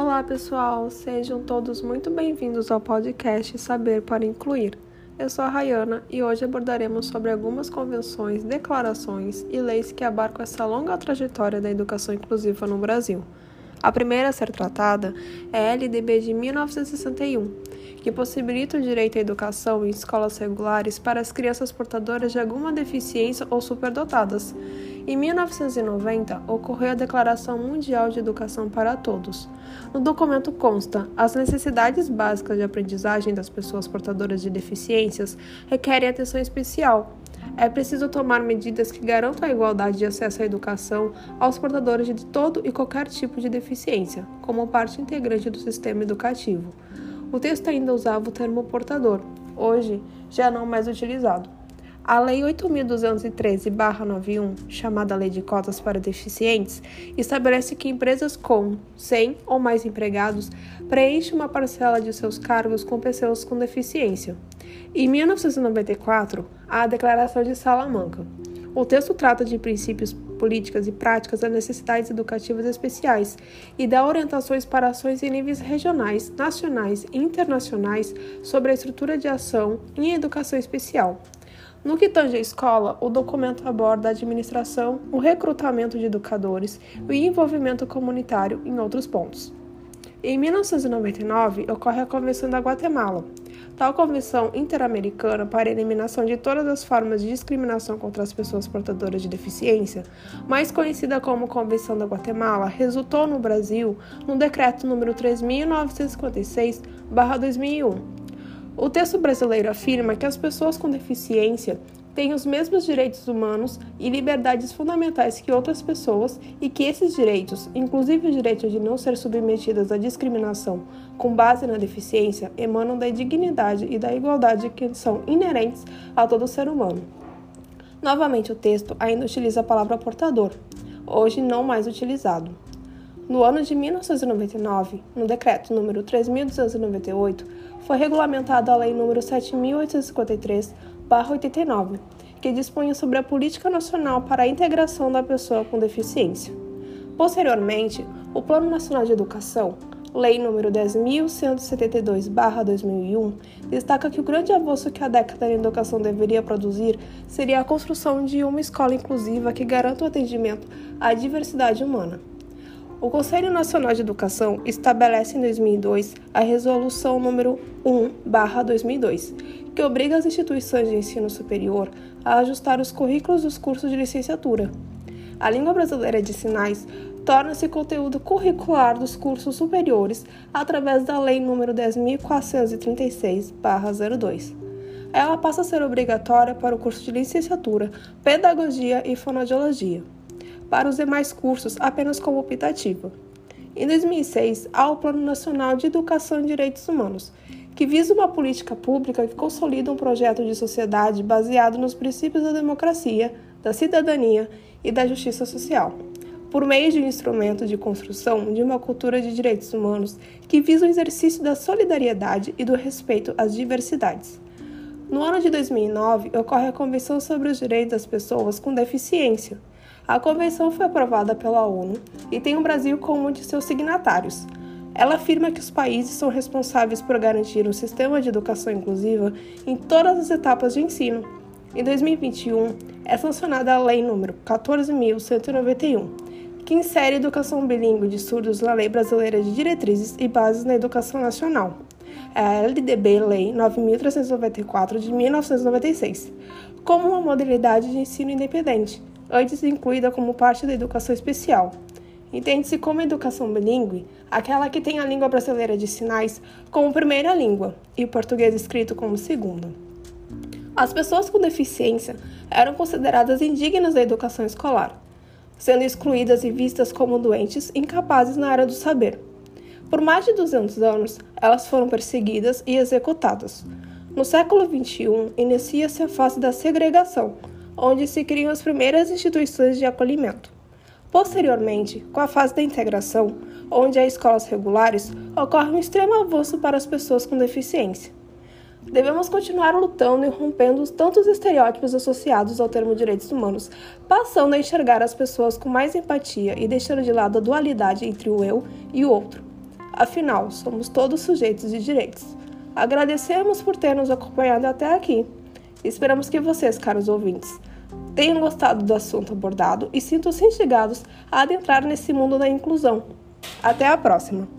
Olá, pessoal! Sejam todos muito bem-vindos ao podcast Saber para Incluir. Eu sou a Rayana e hoje abordaremos sobre algumas convenções, declarações e leis que abarcam essa longa trajetória da educação inclusiva no Brasil. A primeira a ser tratada é a LDB de 1961, que possibilita o direito à educação em escolas regulares para as crianças portadoras de alguma deficiência ou superdotadas. Em 1990, ocorreu a Declaração Mundial de Educação para Todos. No documento consta: as necessidades básicas de aprendizagem das pessoas portadoras de deficiências requerem atenção especial. É preciso tomar medidas que garantam a igualdade de acesso à educação aos portadores de todo e qualquer tipo de deficiência, como parte integrante do sistema educativo. O texto ainda usava o termo portador, hoje já não mais utilizado. A Lei 8.213-91, chamada Lei de Cotas para Deficientes, estabelece que empresas com 100 ou mais empregados preenchem uma parcela de seus cargos com pessoas com deficiência. Em 1994, há a Declaração de Salamanca. O texto trata de princípios, políticas e práticas das necessidades educativas especiais e dá orientações para ações em níveis regionais, nacionais e internacionais sobre a estrutura de ação em educação especial. No que tange à escola, o documento aborda a administração, o recrutamento de educadores e o envolvimento comunitário em outros pontos. Em 1999, ocorre a Convenção da Guatemala. Tal convenção interamericana para a eliminação de todas as formas de discriminação contra as pessoas portadoras de deficiência, mais conhecida como Convenção da Guatemala, resultou no Brasil no decreto número 3956/2001 o texto brasileiro afirma que as pessoas com deficiência têm os mesmos direitos humanos e liberdades fundamentais que outras pessoas e que esses direitos, inclusive o direito de não ser submetidas à discriminação com base na deficiência, emanam da dignidade e da igualdade que são inerentes a todo ser humano. Novamente, o texto ainda utiliza a palavra portador, hoje não mais utilizado. No ano de 1999, no decreto número 3298, foi regulamentada a Lei número 7853/89, que dispunha sobre a política nacional para a integração da pessoa com deficiência. Posteriormente, o Plano Nacional de Educação, Lei número 10.172/2001, destaca que o grande avanço que a década da educação deveria produzir seria a construção de uma escola inclusiva que garanta o atendimento à diversidade humana. O Conselho Nacional de Educação estabelece em 2002 a Resolução número 1/2002, que obriga as instituições de ensino superior a ajustar os currículos dos cursos de licenciatura. A língua brasileira de sinais torna-se conteúdo curricular dos cursos superiores através da Lei nº 10.436/02. Ela passa a ser obrigatória para o curso de licenciatura, pedagogia e fonoaudiologia para os demais cursos apenas como optativa. Em 2006, há o Plano Nacional de Educação e Direitos Humanos, que visa uma política pública que consolida um projeto de sociedade baseado nos princípios da democracia, da cidadania e da justiça social, por meio de um instrumento de construção de uma cultura de direitos humanos que visa o exercício da solidariedade e do respeito às diversidades. No ano de 2009, ocorre a Convenção sobre os Direitos das Pessoas com Deficiência, a convenção foi aprovada pela ONU e tem o Brasil como um de seus signatários. Ela afirma que os países são responsáveis por garantir um sistema de educação inclusiva em todas as etapas de ensino. Em 2021, é sancionada a Lei nº 14.191, que insere educação bilíngue de surdos na Lei Brasileira de Diretrizes e Bases na Educação Nacional, a LDB Lei 9.394 de 1996, como uma modalidade de ensino independente, antes incluída como parte da educação especial. Entende-se como educação bilíngue aquela que tem a língua brasileira de sinais como primeira língua e o português escrito como segunda. As pessoas com deficiência eram consideradas indignas da educação escolar, sendo excluídas e vistas como doentes incapazes na área do saber. Por mais de 200 anos, elas foram perseguidas e executadas. No século XXI, inicia-se a fase da segregação, onde se criam as primeiras instituições de acolhimento. Posteriormente, com a fase da integração, onde há escolas regulares, ocorre um extremo avanço para as pessoas com deficiência. Devemos continuar lutando e rompendo os tantos estereótipos associados ao termo direitos humanos, passando a enxergar as pessoas com mais empatia e deixando de lado a dualidade entre o eu e o outro. Afinal, somos todos sujeitos de direitos. Agradecemos por ter nos acompanhado até aqui. Esperamos que vocês, caros ouvintes, tenham gostado do assunto abordado e sintam-se instigados a adentrar nesse mundo da inclusão. Até a próxima!